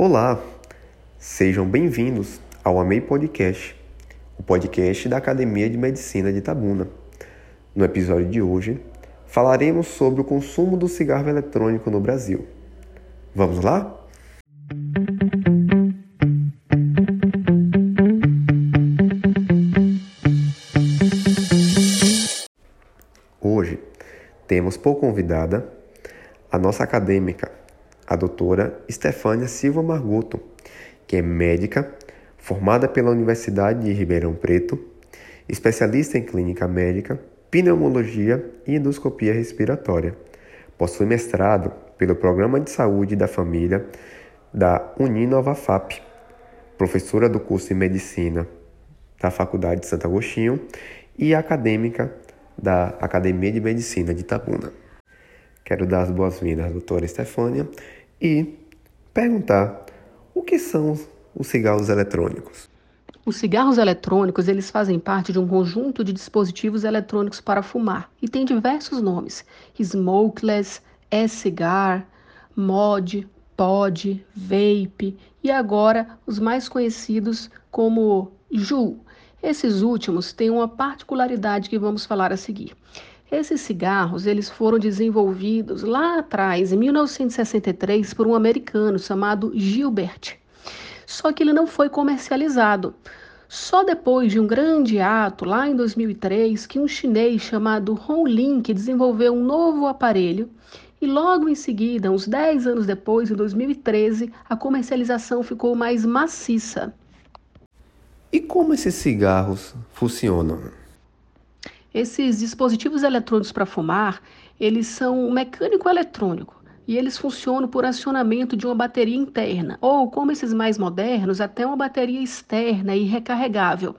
Olá, sejam bem-vindos ao Amei Podcast, o podcast da Academia de Medicina de Itabuna. No episódio de hoje, falaremos sobre o consumo do cigarro eletrônico no Brasil. Vamos lá? Hoje temos por convidada a nossa acadêmica, a doutora Stefânia Silva Marguto, que é médica, formada pela Universidade de Ribeirão Preto, especialista em clínica médica, pneumologia e endoscopia respiratória. Possui mestrado pelo Programa de Saúde da Família da Uninova FAP, professora do curso de Medicina da Faculdade de Santo Agostinho e acadêmica da Academia de Medicina de Itabuna. Quero dar as boas-vindas à doutora Estefânia e perguntar o que são os cigarros eletrônicos. Os cigarros eletrônicos, eles fazem parte de um conjunto de dispositivos eletrônicos para fumar e tem diversos nomes: smokeless, e-cigar, mod, pod, vape e agora os mais conhecidos como JUUL. Esses últimos têm uma particularidade que vamos falar a seguir. Esses cigarros, eles foram desenvolvidos lá atrás, em 1963, por um americano chamado Gilbert. Só que ele não foi comercializado. Só depois de um grande ato, lá em 2003, que um chinês chamado Hong Lin desenvolveu um novo aparelho e logo em seguida, uns 10 anos depois, em 2013, a comercialização ficou mais maciça. E como esses cigarros funcionam? Esses dispositivos eletrônicos para fumar, eles são mecânico-eletrônico e eles funcionam por acionamento de uma bateria interna, ou como esses mais modernos, até uma bateria externa e recarregável,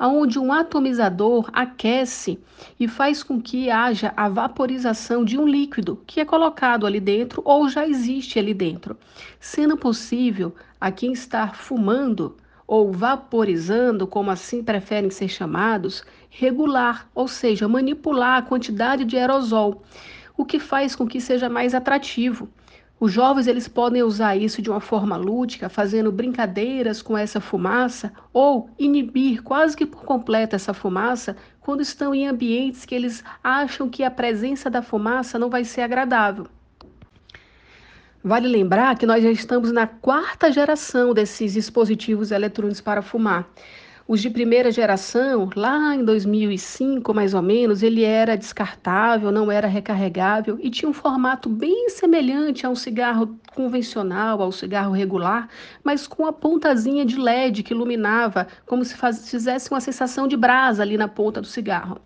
onde um atomizador aquece e faz com que haja a vaporização de um líquido que é colocado ali dentro ou já existe ali dentro, sendo possível a quem está fumando ou vaporizando, como assim preferem ser chamados, regular, ou seja, manipular a quantidade de aerosol, o que faz com que seja mais atrativo. Os jovens eles podem usar isso de uma forma lúdica, fazendo brincadeiras com essa fumaça ou inibir quase que por completo essa fumaça quando estão em ambientes que eles acham que a presença da fumaça não vai ser agradável. Vale lembrar que nós já estamos na quarta geração desses dispositivos eletrônicos para fumar. Os de primeira geração, lá em 2005 mais ou menos, ele era descartável, não era recarregável e tinha um formato bem semelhante a um cigarro convencional, ao cigarro regular, mas com a pontazinha de LED que iluminava, como se faz, fizesse uma sensação de brasa ali na ponta do cigarro.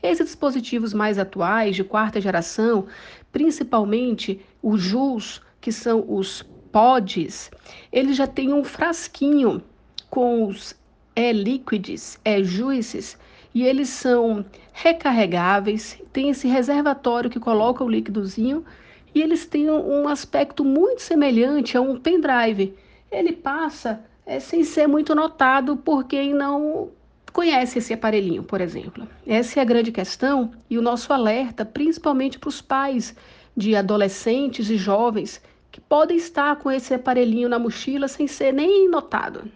Esses dispositivos mais atuais, de quarta geração, principalmente o JUS, que são os pods, ele já tem um frasquinho com os e-liquids, e-juices, e eles são recarregáveis, tem esse reservatório que coloca o líquidozinho e eles têm um aspecto muito semelhante a um pendrive. Ele passa é, sem ser muito notado por quem não conhece esse aparelhinho, por exemplo. Essa é a grande questão e o nosso alerta, principalmente para os pais de adolescentes e jovens que podem estar com esse aparelhinho na mochila sem ser nem notado.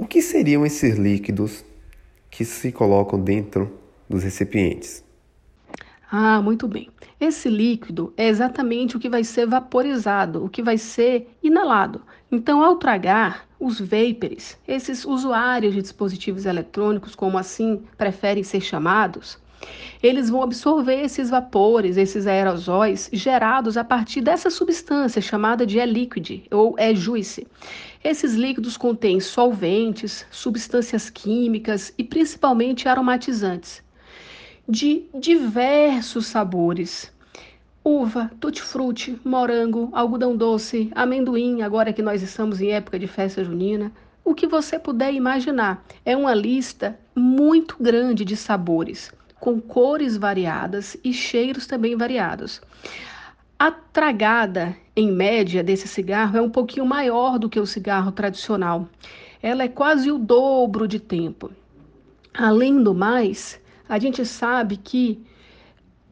O que seriam esses líquidos que se colocam dentro dos recipientes? Ah, muito bem. Esse líquido é exatamente o que vai ser vaporizado, o que vai ser inalado. Então, ao tragar, os vapers, esses usuários de dispositivos eletrônicos, como assim preferem ser chamados, eles vão absorver esses vapores, esses aerosóis gerados a partir dessa substância chamada de e-liquid ou e-juice. Esses líquidos contêm solventes, substâncias químicas e principalmente aromatizantes de diversos sabores. Uva, tutti-frutti, morango, algodão doce, amendoim, agora que nós estamos em época de festa junina, o que você puder imaginar. É uma lista muito grande de sabores com cores variadas e cheiros também variados. A tragada, em média, desse cigarro é um pouquinho maior do que o cigarro tradicional. Ela é quase o dobro de tempo. Além do mais, a gente sabe que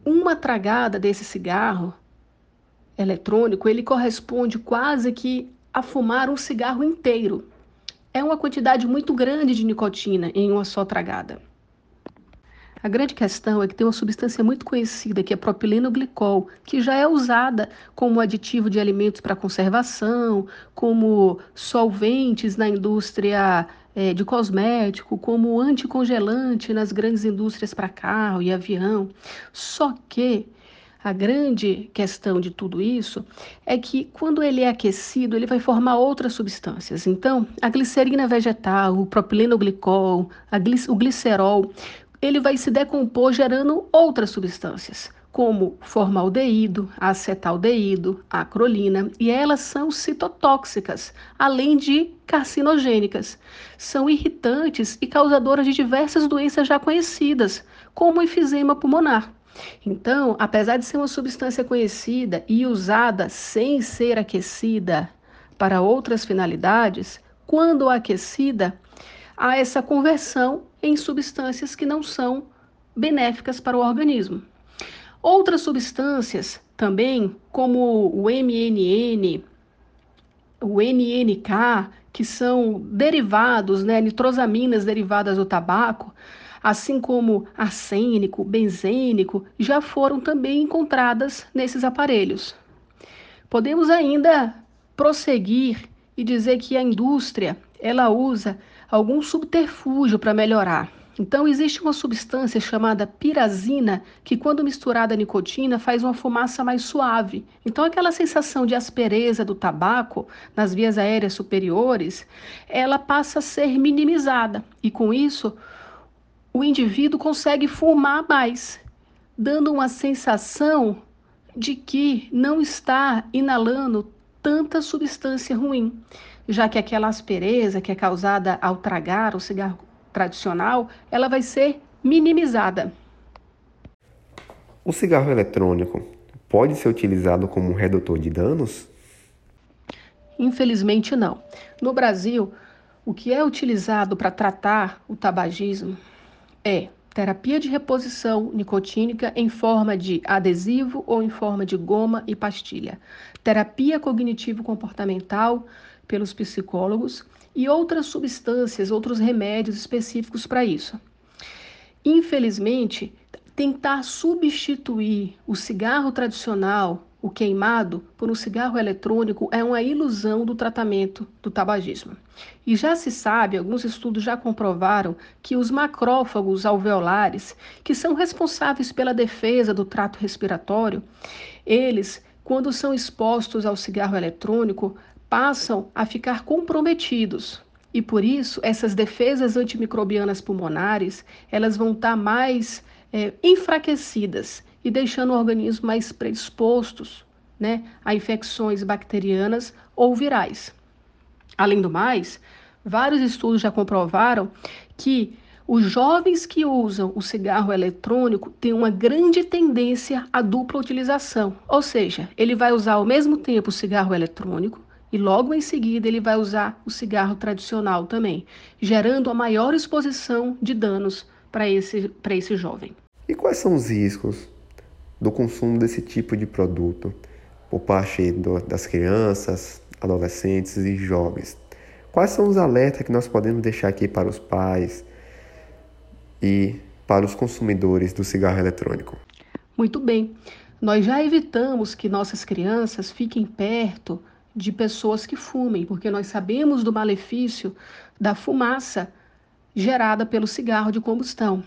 uma tragada desse cigarro eletrônico, ele corresponde quase que a fumar um cigarro inteiro. É uma quantidade muito grande de nicotina em uma só tragada. A grande questão é que tem uma substância muito conhecida, que é propilenoglicol, que já é usada como aditivo de alimentos para conservação, como solventes na indústria é, de cosmético, como anticongelante nas grandes indústrias para carro e avião. Só que a grande questão de tudo isso é que quando ele é aquecido, ele vai formar outras substâncias. Então, a glicerina vegetal, o propilenoglicol, glic o glicerol, ele vai se decompor gerando outras substâncias, como formaldeído, acetaldeído, acrolina, e elas são citotóxicas, além de carcinogênicas. São irritantes e causadoras de diversas doenças já conhecidas, como enfisema pulmonar. Então, apesar de ser uma substância conhecida e usada sem ser aquecida para outras finalidades, quando aquecida, há essa conversão em substâncias que não são benéficas para o organismo. Outras substâncias também, como o MNN, o NNK, que são derivados, né, nitrosaminas derivadas do tabaco, assim como arsênico, benzênico, já foram também encontradas nesses aparelhos. Podemos ainda prosseguir e dizer que a indústria ela usa algum subterfúgio para melhorar. Então, existe uma substância chamada pirazina que, quando misturada à nicotina, faz uma fumaça mais suave. Então, aquela sensação de aspereza do tabaco nas vias aéreas superiores, ela passa a ser minimizada. E com isso, o indivíduo consegue fumar mais, dando uma sensação de que não está inalando tanta substância ruim já que aquela aspereza que é causada ao tragar o cigarro tradicional, ela vai ser minimizada. O cigarro eletrônico pode ser utilizado como um redutor de danos? Infelizmente não. No Brasil, o que é utilizado para tratar o tabagismo é terapia de reposição nicotínica em forma de adesivo ou em forma de goma e pastilha, terapia cognitivo-comportamental pelos psicólogos e outras substâncias, outros remédios específicos para isso. Infelizmente, tentar substituir o cigarro tradicional, o queimado, por um cigarro eletrônico é uma ilusão do tratamento do tabagismo. E já se sabe, alguns estudos já comprovaram que os macrófagos alveolares, que são responsáveis pela defesa do trato respiratório, eles, quando são expostos ao cigarro eletrônico, passam a ficar comprometidos. E por isso, essas defesas antimicrobianas pulmonares, elas vão estar mais é, enfraquecidas e deixando o organismo mais predispostos né, a infecções bacterianas ou virais. Além do mais, vários estudos já comprovaram que os jovens que usam o cigarro eletrônico têm uma grande tendência à dupla utilização, ou seja, ele vai usar ao mesmo tempo o cigarro eletrônico e logo em seguida ele vai usar o cigarro tradicional também, gerando a maior exposição de danos para esse, esse jovem. E quais são os riscos do consumo desse tipo de produto por parte do, das crianças, adolescentes e jovens? Quais são os alertas que nós podemos deixar aqui para os pais e para os consumidores do cigarro eletrônico? Muito bem. Nós já evitamos que nossas crianças fiquem perto de pessoas que fumem, porque nós sabemos do malefício da fumaça gerada pelo cigarro de combustão.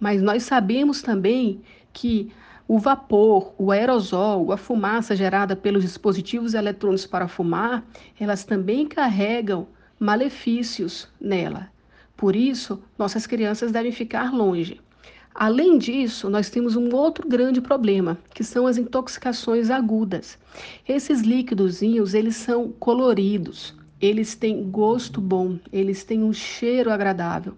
Mas nós sabemos também que o vapor, o aerosol, a fumaça gerada pelos dispositivos eletrônicos para fumar, elas também carregam malefícios nela. Por isso, nossas crianças devem ficar longe. Além disso, nós temos um outro grande problema, que são as intoxicações agudas. Esses líquidozinhos, eles são coloridos, eles têm gosto bom, eles têm um cheiro agradável.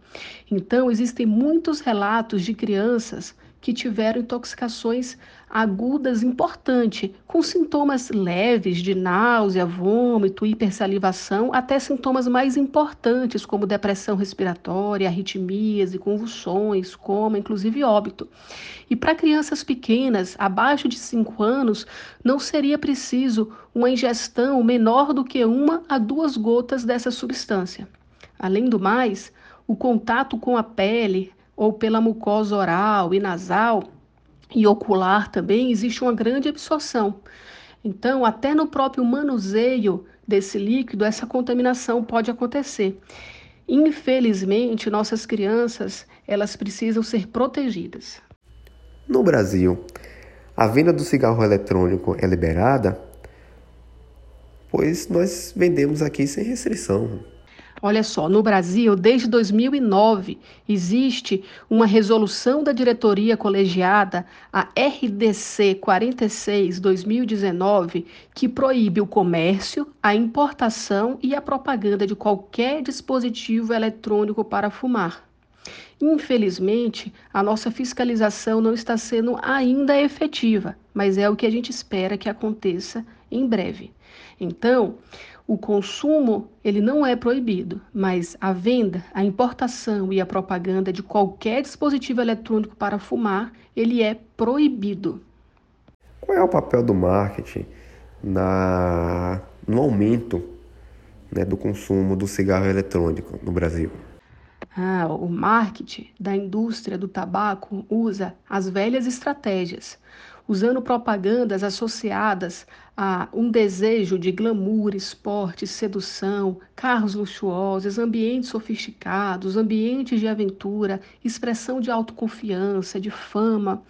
Então, existem muitos relatos de crianças que tiveram intoxicações agudas importante, com sintomas leves de náusea, vômito, hipersalivação, até sintomas mais importantes, como depressão respiratória, arritmias e convulsões, coma, inclusive óbito. E para crianças pequenas, abaixo de 5 anos, não seria preciso uma ingestão menor do que uma a duas gotas dessa substância. Além do mais, o contato com a pele ou pela mucosa oral e nasal e ocular também existe uma grande absorção. Então, até no próprio manuseio desse líquido, essa contaminação pode acontecer. Infelizmente, nossas crianças, elas precisam ser protegidas. No Brasil, a venda do cigarro eletrônico é liberada, pois nós vendemos aqui sem restrição. Olha só, no Brasil, desde 2009, existe uma resolução da diretoria colegiada, a RDC 46/2019, que proíbe o comércio, a importação e a propaganda de qualquer dispositivo eletrônico para fumar. Infelizmente, a nossa fiscalização não está sendo ainda efetiva, mas é o que a gente espera que aconteça em breve. Então, o consumo ele não é proibido, mas a venda, a importação e a propaganda de qualquer dispositivo eletrônico para fumar, ele é proibido. Qual é o papel do marketing na, no aumento né, do consumo do cigarro eletrônico no Brasil? Ah, o marketing da indústria do tabaco usa as velhas estratégias, usando propagandas associadas a um desejo de glamour, esporte, sedução, carros luxuosos, ambientes sofisticados, ambientes de aventura, expressão de autoconfiança, de fama,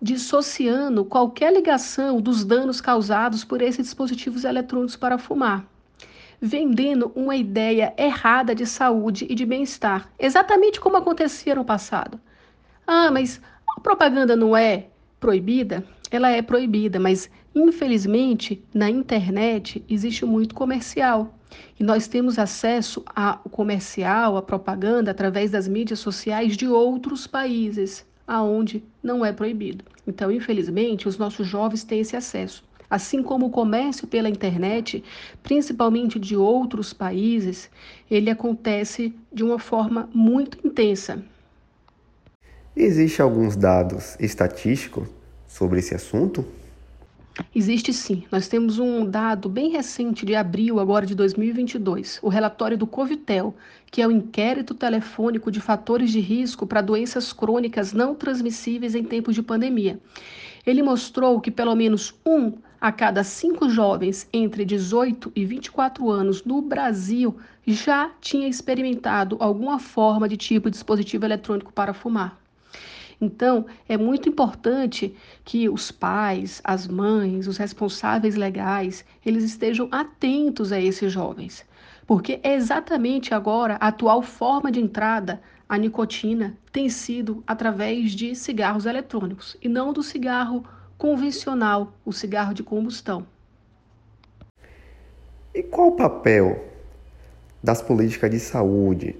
dissociando qualquer ligação dos danos causados por esses dispositivos eletrônicos para fumar vendendo uma ideia errada de saúde e de bem-estar, exatamente como acontecia no passado. Ah, mas a propaganda não é proibida? Ela é proibida, mas infelizmente na internet existe muito comercial. E nós temos acesso ao comercial, à propaganda através das mídias sociais de outros países, aonde não é proibido. Então, infelizmente, os nossos jovens têm esse acesso. Assim como o comércio pela internet, principalmente de outros países, ele acontece de uma forma muito intensa. Existem alguns dados estatísticos sobre esse assunto? Existe sim. Nós temos um dado bem recente de abril agora de 2022, o relatório do Covitel, que é o inquérito telefônico de fatores de risco para doenças crônicas não transmissíveis em tempos de pandemia. Ele mostrou que pelo menos um a cada cinco jovens entre 18 e 24 anos no Brasil já tinha experimentado alguma forma de tipo de dispositivo eletrônico para fumar. Então, é muito importante que os pais, as mães, os responsáveis legais, eles estejam atentos a esses jovens, porque é exatamente agora a atual forma de entrada a nicotina tem sido através de cigarros eletrônicos e não do cigarro convencional, o cigarro de combustão. E qual o papel das políticas de saúde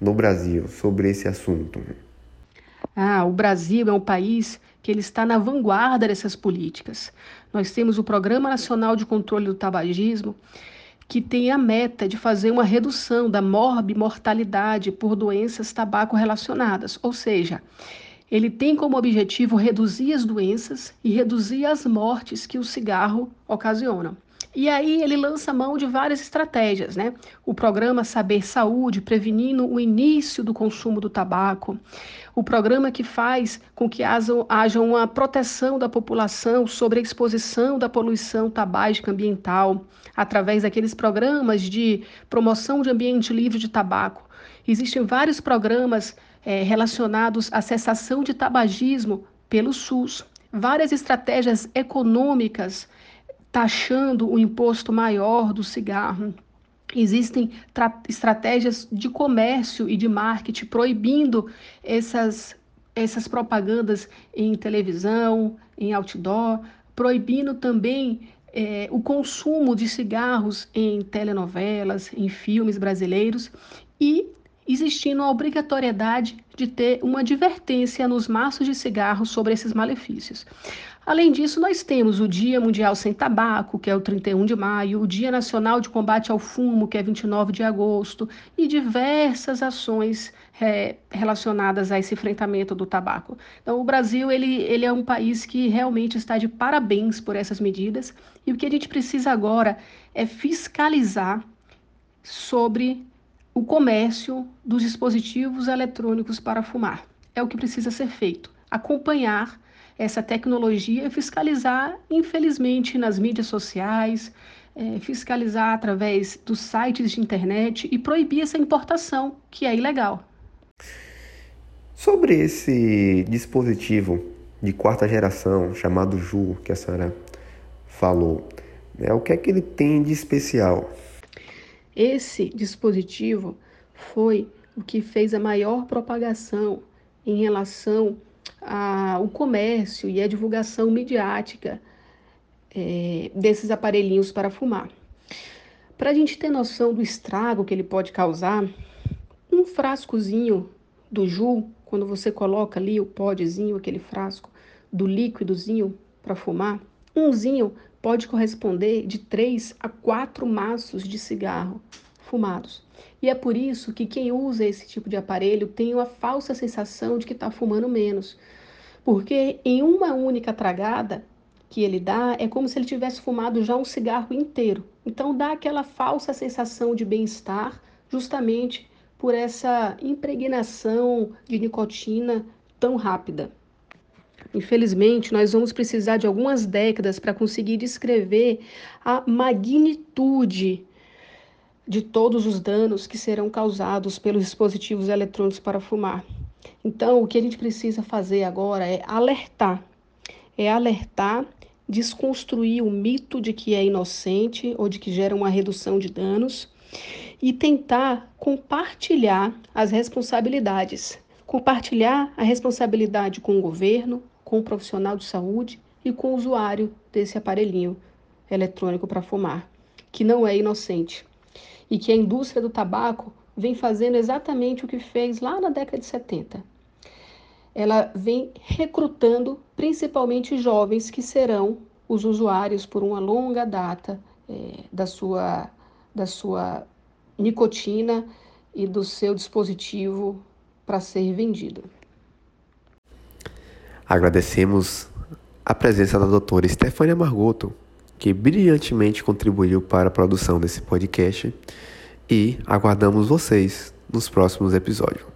no Brasil sobre esse assunto? Ah, o Brasil é um país que ele está na vanguarda dessas políticas. Nós temos o Programa Nacional de Controle do Tabagismo, que tem a meta de fazer uma redução da morbimortalidade por doenças tabaco relacionadas, ou seja, ele tem como objetivo reduzir as doenças e reduzir as mortes que o cigarro ocasiona. E aí ele lança mão de várias estratégias, né? O programa Saber Saúde, prevenindo o início do consumo do tabaco. O programa que faz com que haja uma proteção da população sobre a exposição da poluição tabágica ambiental, através daqueles programas de promoção de ambiente livre de tabaco. Existem vários programas é, relacionados à cessação de tabagismo pelo SUS, várias estratégias econômicas taxando o imposto maior do cigarro. Existem estratégias de comércio e de marketing proibindo essas, essas propagandas em televisão, em outdoor, proibindo também é, o consumo de cigarros em telenovelas, em filmes brasileiros e existindo a obrigatoriedade de ter uma advertência nos maços de cigarro sobre esses malefícios. Além disso, nós temos o Dia Mundial Sem Tabaco, que é o 31 de maio, o Dia Nacional de Combate ao Fumo, que é 29 de agosto, e diversas ações é, relacionadas a esse enfrentamento do tabaco. Então, o Brasil ele, ele é um país que realmente está de parabéns por essas medidas, e o que a gente precisa agora é fiscalizar sobre o comércio dos dispositivos eletrônicos para fumar. É o que precisa ser feito. Acompanhar essa tecnologia fiscalizar, infelizmente, nas mídias sociais, é, fiscalizar através dos sites de internet e proibir essa importação, que é ilegal. Sobre esse dispositivo de quarta geração chamado Ju, que a senhora falou, né, o que é que ele tem de especial? Esse dispositivo foi o que fez a maior propagação em relação ao comércio e a divulgação midiática é, desses aparelhinhos para fumar. Para a gente ter noção do estrago que ele pode causar, um frascozinho do Ju, quando você coloca ali o podzinho, aquele frasco do líquidozinho para fumar, umzinho pode corresponder de 3 a 4 maços de cigarro fumados. E é por isso que quem usa esse tipo de aparelho tem uma falsa sensação de que está fumando menos. Porque em uma única tragada que ele dá, é como se ele tivesse fumado já um cigarro inteiro. Então dá aquela falsa sensação de bem-estar, justamente por essa impregnação de nicotina tão rápida. Infelizmente, nós vamos precisar de algumas décadas para conseguir descrever a magnitude de todos os danos que serão causados pelos dispositivos eletrônicos para fumar. Então, o que a gente precisa fazer agora é alertar, é alertar, desconstruir o mito de que é inocente ou de que gera uma redução de danos e tentar compartilhar as responsabilidades. Compartilhar a responsabilidade com o governo, com o profissional de saúde e com o usuário desse aparelhinho eletrônico para fumar, que não é inocente e que a indústria do tabaco vem fazendo exatamente o que fez lá na década de 70. Ela vem recrutando principalmente jovens que serão os usuários por uma longa data é, da, sua, da sua nicotina e do seu dispositivo para ser vendido. Agradecemos a presença da doutora Stefania Margoto, que brilhantemente contribuiu para a produção desse podcast e aguardamos vocês nos próximos episódios.